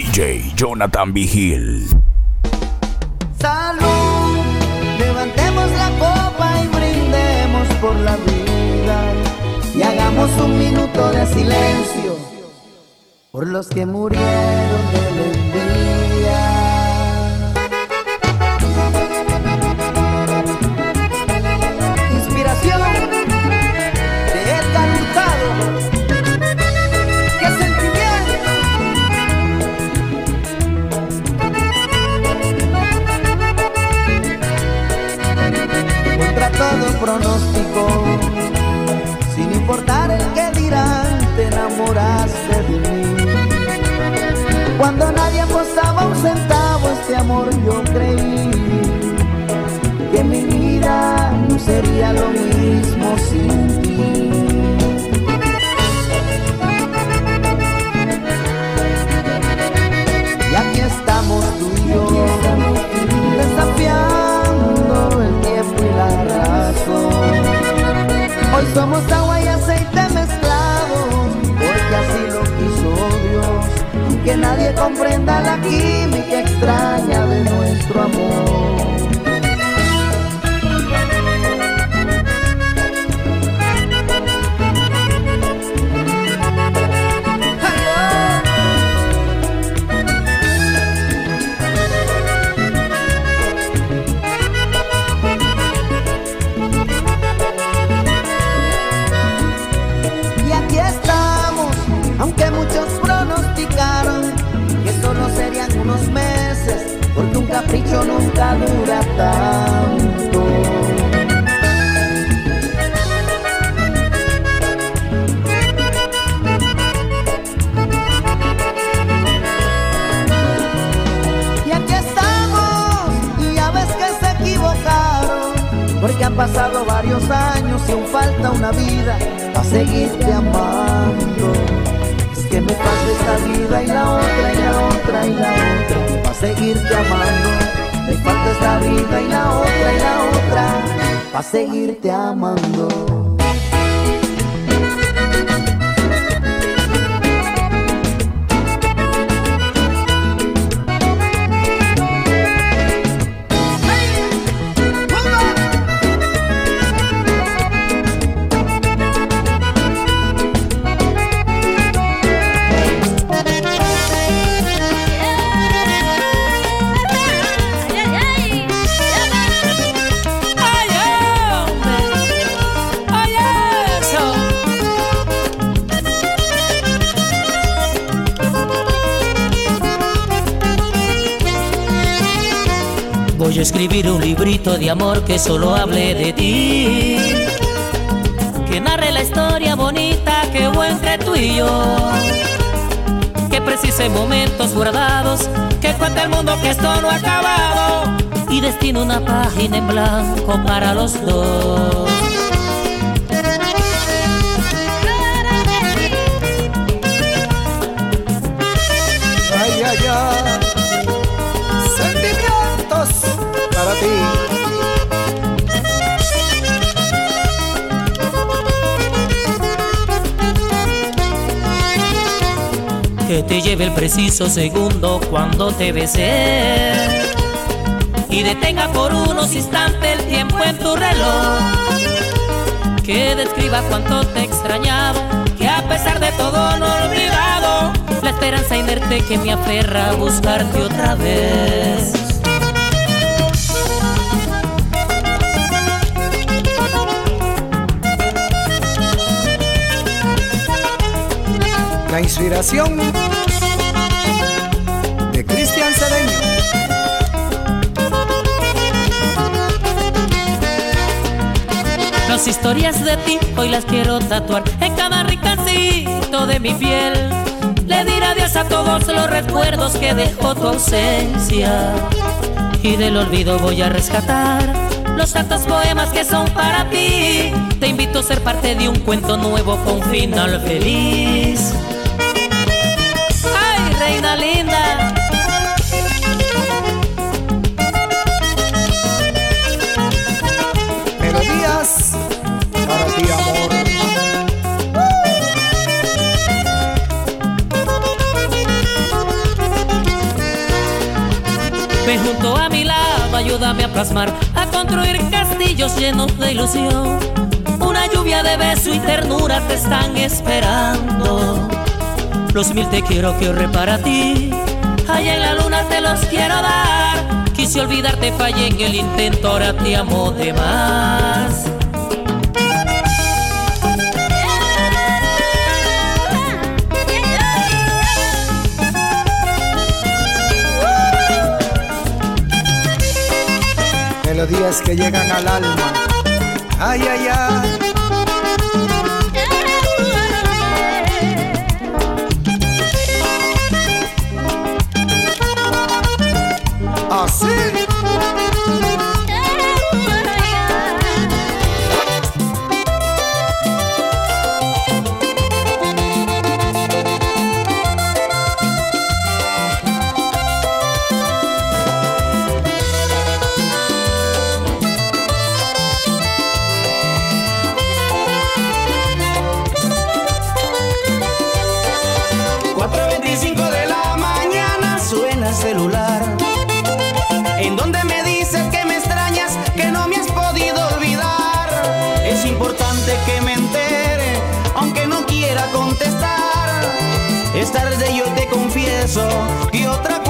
DJ Jonathan Vigil. Salud, levantemos la copa y brindemos por la vida y hagamos un minuto de silencio por los que murieron de pronóstico, sin importar el que dirán, te enamoraste de mí. Cuando nadie apostaba un centavo, este amor yo creí que mi vida no sería lo mismo sin even porque han pasado varios años y aún falta una vida para seguirte amando. Es que me falta esta vida y la otra, y la otra, y la otra, para seguirte amando. Me falta esta vida y la otra, y la otra, para seguirte amando. Escribir un librito de amor que solo hable de ti. Que narre la historia bonita que hubo entre tú y yo. Que precise momentos guardados. Que cuente el mundo que esto no ha acabado. Y destino una página en blanco para los dos. Que te lleve el preciso segundo cuando te besé y detenga por unos instantes el tiempo en tu reloj. Que describa cuánto te he extrañado que a pesar de todo no he olvidado la esperanza inerte que me aferra a buscarte otra vez La inspiración de Cristian Cedeño. Las historias de ti hoy las quiero tatuar en cada rincóncito de mi piel. Le diré adiós a todos los recuerdos que dejó tu ausencia. Y del olvido voy a rescatar los tantos poemas que son para ti. Te invito a ser parte de un cuento nuevo con final feliz. ¡Ay, reina linda! Melodías para ti, amor. Ven junto a mi lado, ayúdame a plasmar, a construir castillos llenos de ilusión. Una lluvia de beso y ternura te están esperando. Los mil te quiero que ahorre para ti. Allá en la luna te los quiero dar. Quise olvidarte, fallé en el intento, ahora te amo de más. Melodías que llegan al alma. Ay, ay, ay. Y otra ocupa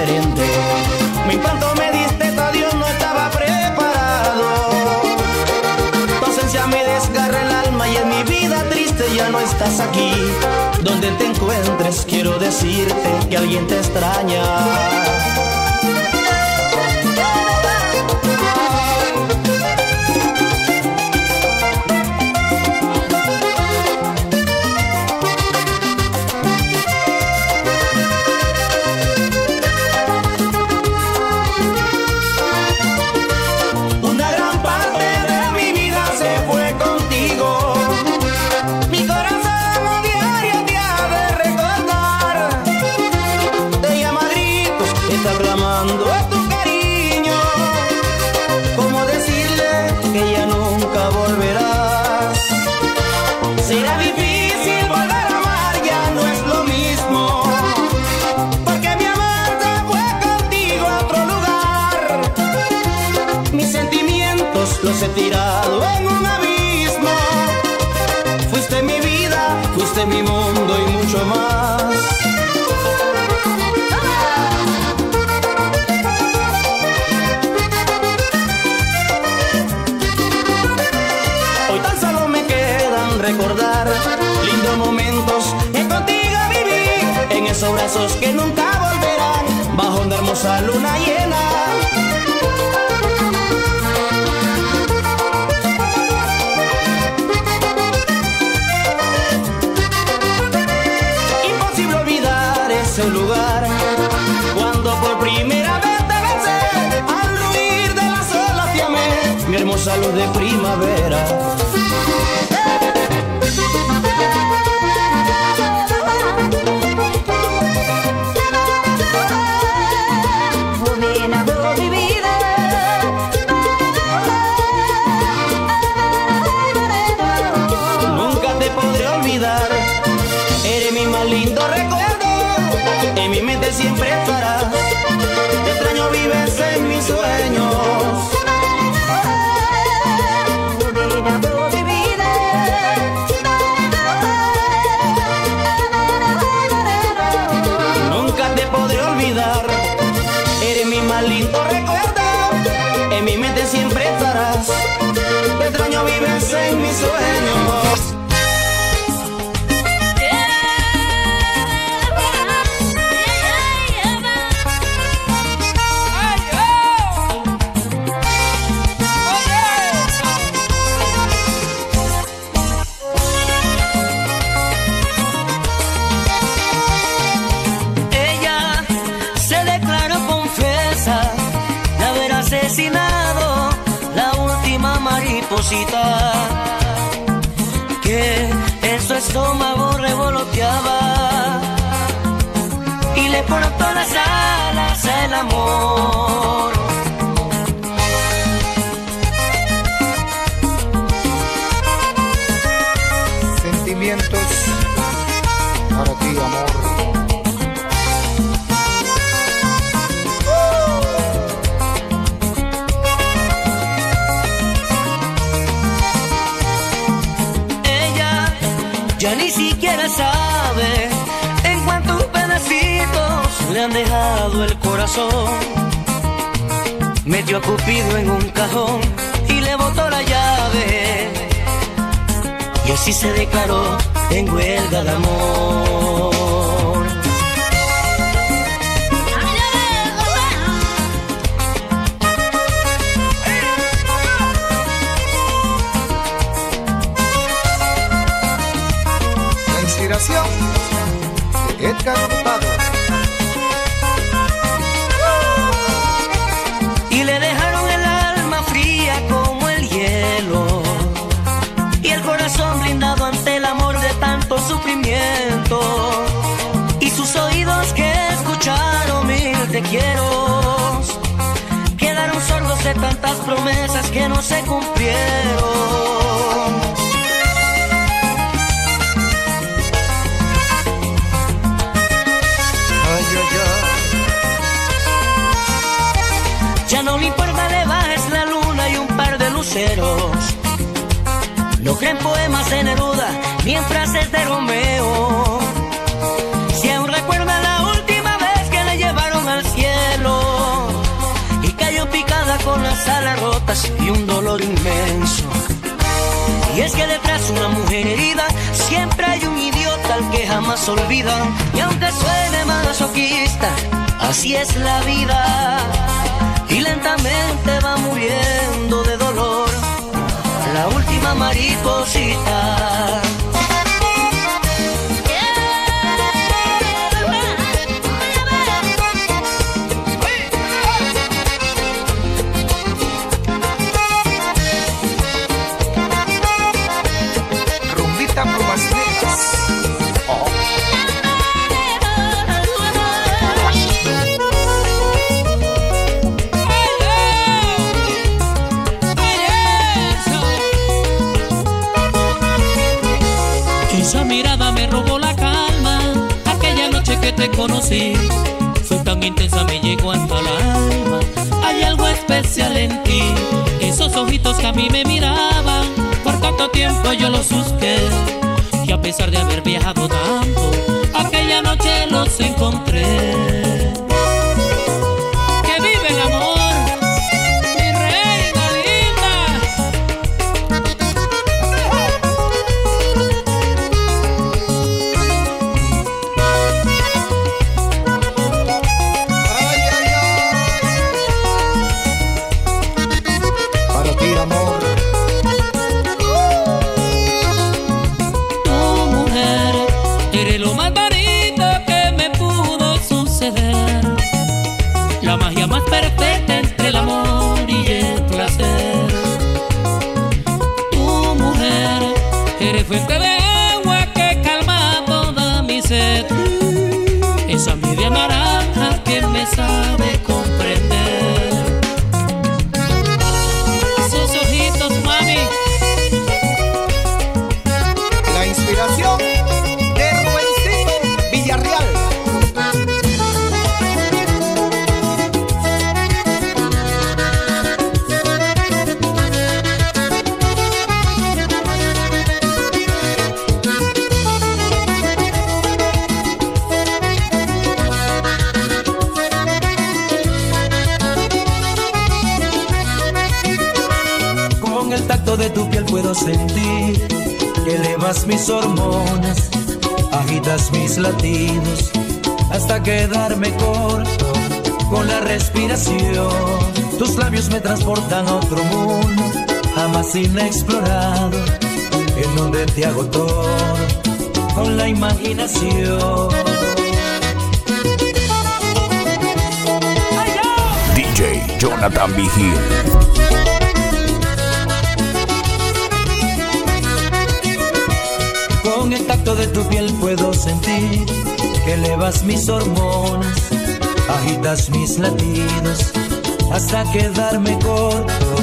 estás aquí donde te encuentres, quiero decirte que alguien te extraña. Que nunca volverán bajo una hermosa luna llena. Imposible olvidar ese lugar cuando por primera vez te besé al ruir de las olas te amé mi hermosa luz de primavera. Amor. Corazón. Metió a Cupido en un cajón y le botó la llave. Y así se declaró en huelga de amor. La inspiración de Edgar. Quedaron sordos de tantas promesas que no se cumplieron Ay, ay, ay. Ya no le importa, le bajes la luna y un par de luceros. No creen poemas de Neruda ni en frases de Romeo. Alas rotas y un dolor inmenso. Y es que detrás de una mujer herida siempre hay un idiota al que jamás olvidan. Y aunque suene masoquista, así es la vida. Y lentamente va muriendo de dolor la última mariposita. Esa mirada me robó la calma. Aquella noche que te conocí fue tan intensa, me llegó hasta el alma. Hay algo especial en ti. Esos ojitos que a mí me miraban, por tanto tiempo yo los busqué. Y a pesar de haber viajado tanto, aquella noche los encontré. Me transportan a otro mundo, jamás inexplorado, en donde te hago todo con la imaginación. DJ Jonathan Vigil. Con el tacto de tu piel puedo sentir que elevas mis hormonas, agitas mis latidos hasta quedarme corto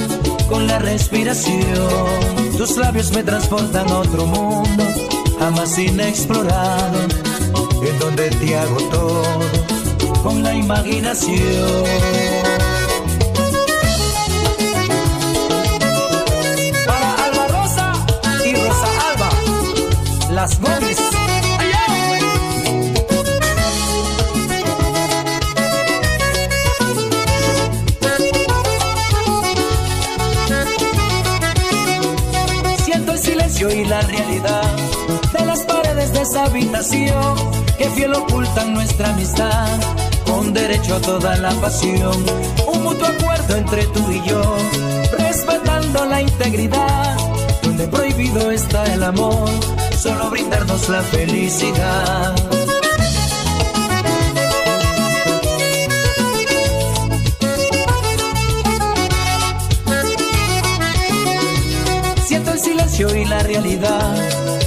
con la respiración. Tus labios me transportan a otro mundo, jamás inexplorado, en donde te hago todo con la imaginación. Para Alba Rosa y Rosa Alba, las y la realidad de las paredes de esa habitación que fiel ocultan nuestra amistad con derecho a toda la pasión. Un mutuo acuerdo entre tú y yo, respetando la integridad, donde prohibido está el amor, solo brindarnos la felicidad. Y la realidad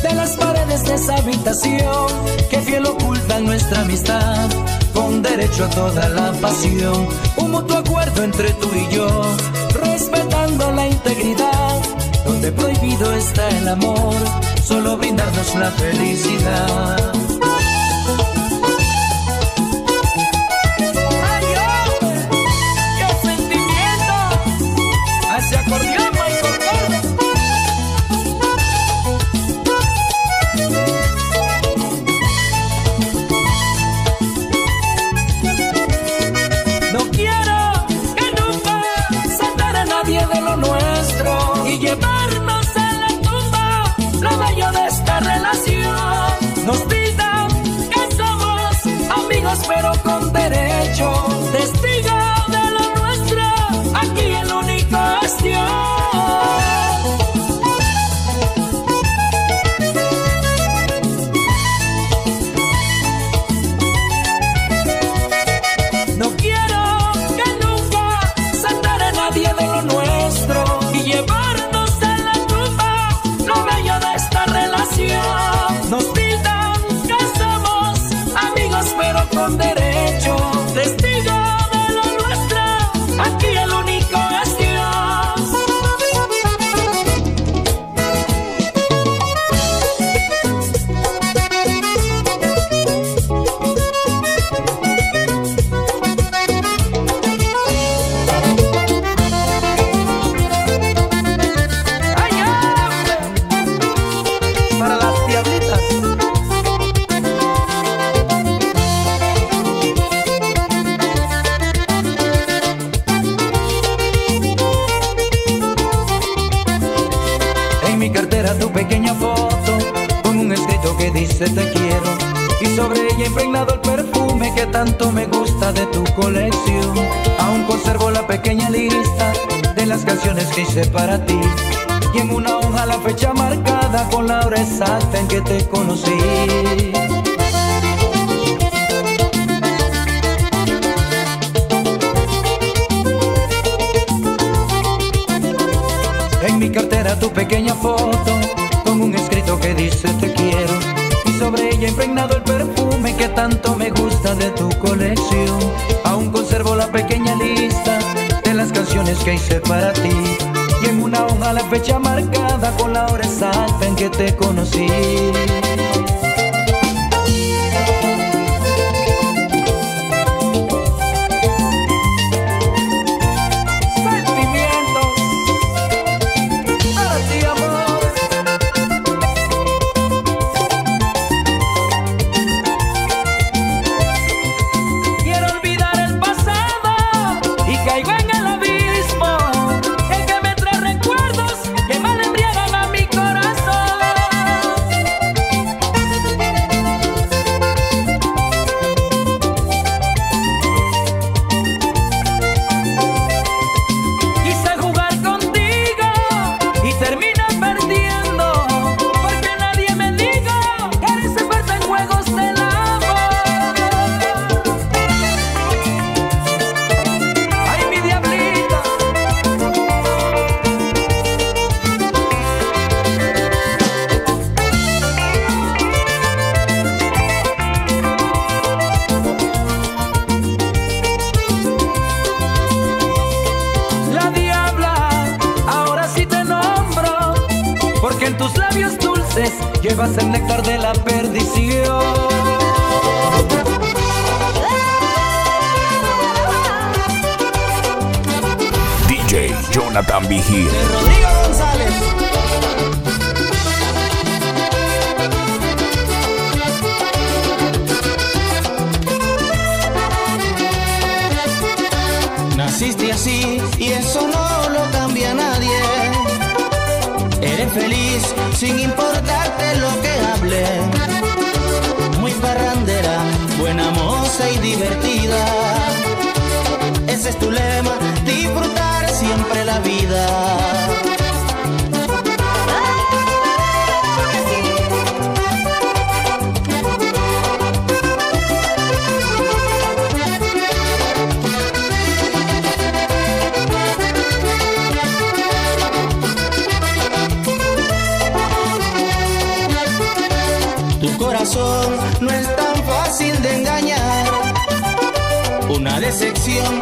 de las paredes de esa habitación que fiel ocultan nuestra amistad con derecho a toda la pasión. Un mutuo acuerdo entre tú y yo, respetando la integridad, donde prohibido está el amor, solo brindarnos la felicidad. Nuestro y te quiero y sobre ella impregnado el perfume que tanto me gusta de tu colección. Aún conservo la pequeña lista de las canciones que hice para ti y en una hoja la fecha marcada con la hora exacta en que te conocí. En mi cartera tu pequeña foto con un escrito que dice te quiero. Sobre ella impregnado el perfume que tanto me gusta de tu colección. Aún conservo la pequeña lista de las canciones que hice para ti. Y en una hoja la fecha marcada con la hora exacta en que te conocí. Llevas el néctar de la perdición. DJ Jonathan Vigil. Rodrigo González. Naciste así feliz sin importarte lo que hable. Muy parrandera, buena moza y divertida. Ese es tu lema, disfrutar siempre la vida. No es tan fácil de engañar. Una decepción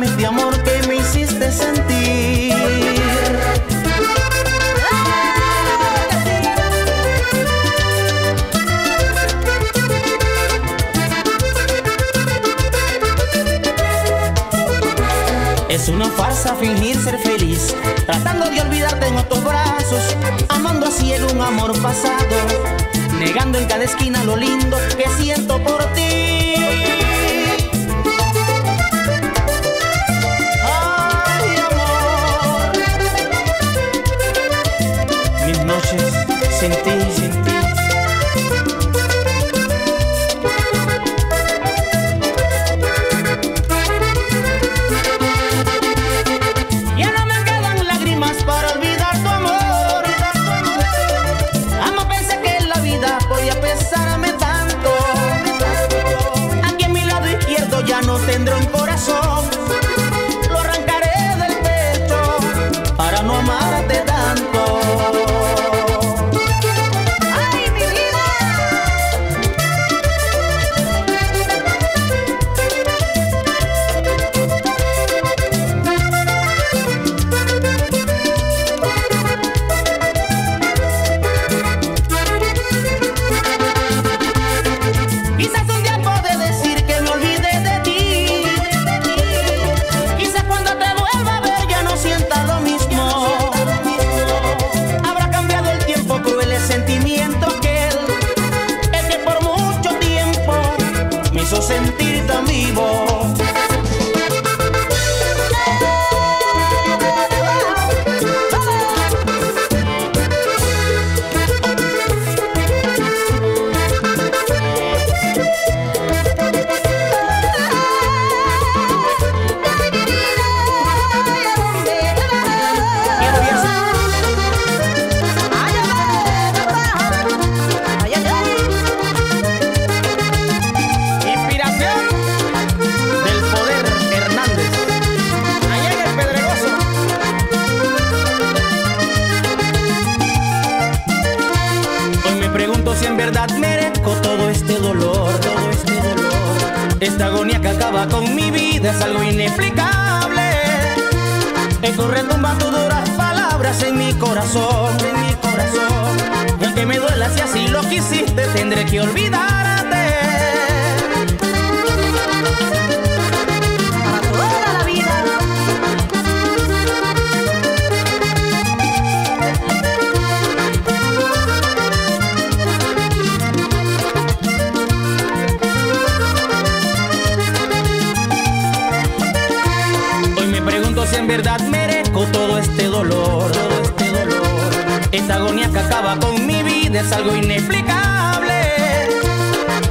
de amor que me hiciste sentir. Es una farsa fingir ser feliz, tratando de olvidarte en otros brazos, amando así en un amor pasado, negando en cada esquina lo lindo que siento por ti. Sin ti, mi corazón, en mi corazón. Y aunque me duela si así lo quisiste, tendré que olvidarte. Es algo inexplicable.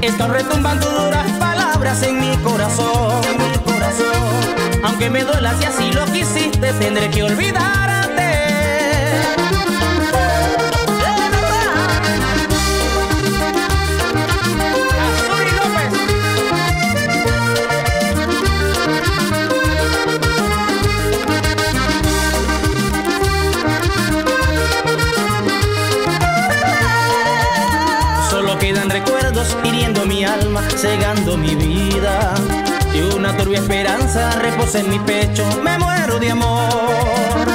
Están retumbando duras palabras en mi corazón, mi corazón. Aunque me duela si así lo quisiste, tendré que olvidarte. Esperanza reposa en mi pecho, me muero de amor.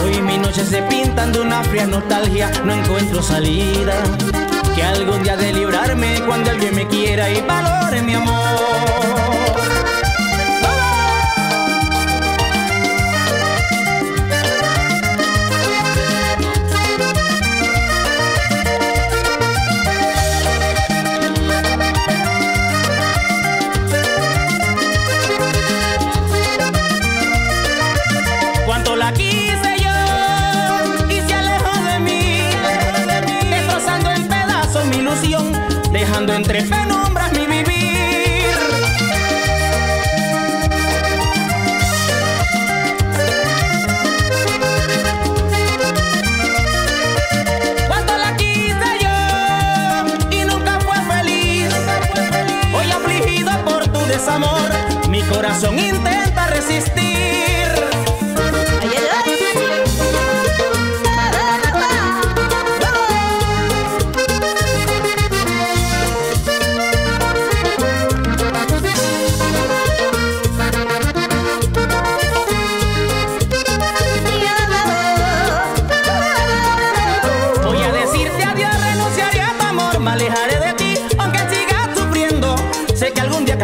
Hoy mis noches se pintan de una fría nostalgia, no encuentro salida. Que algún día de librarme cuando alguien me quiera y valore mi amor.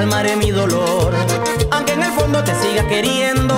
calmaré mi dolor, aunque en el fondo te siga queriendo.